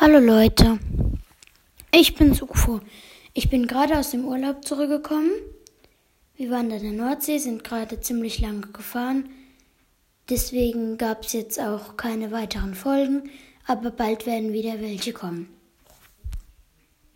Hallo Leute, ich bin's UFO. Ich bin gerade aus dem Urlaub zurückgekommen. Wir waren an der Nordsee, sind gerade ziemlich lange gefahren. Deswegen gab's jetzt auch keine weiteren Folgen, aber bald werden wieder welche kommen.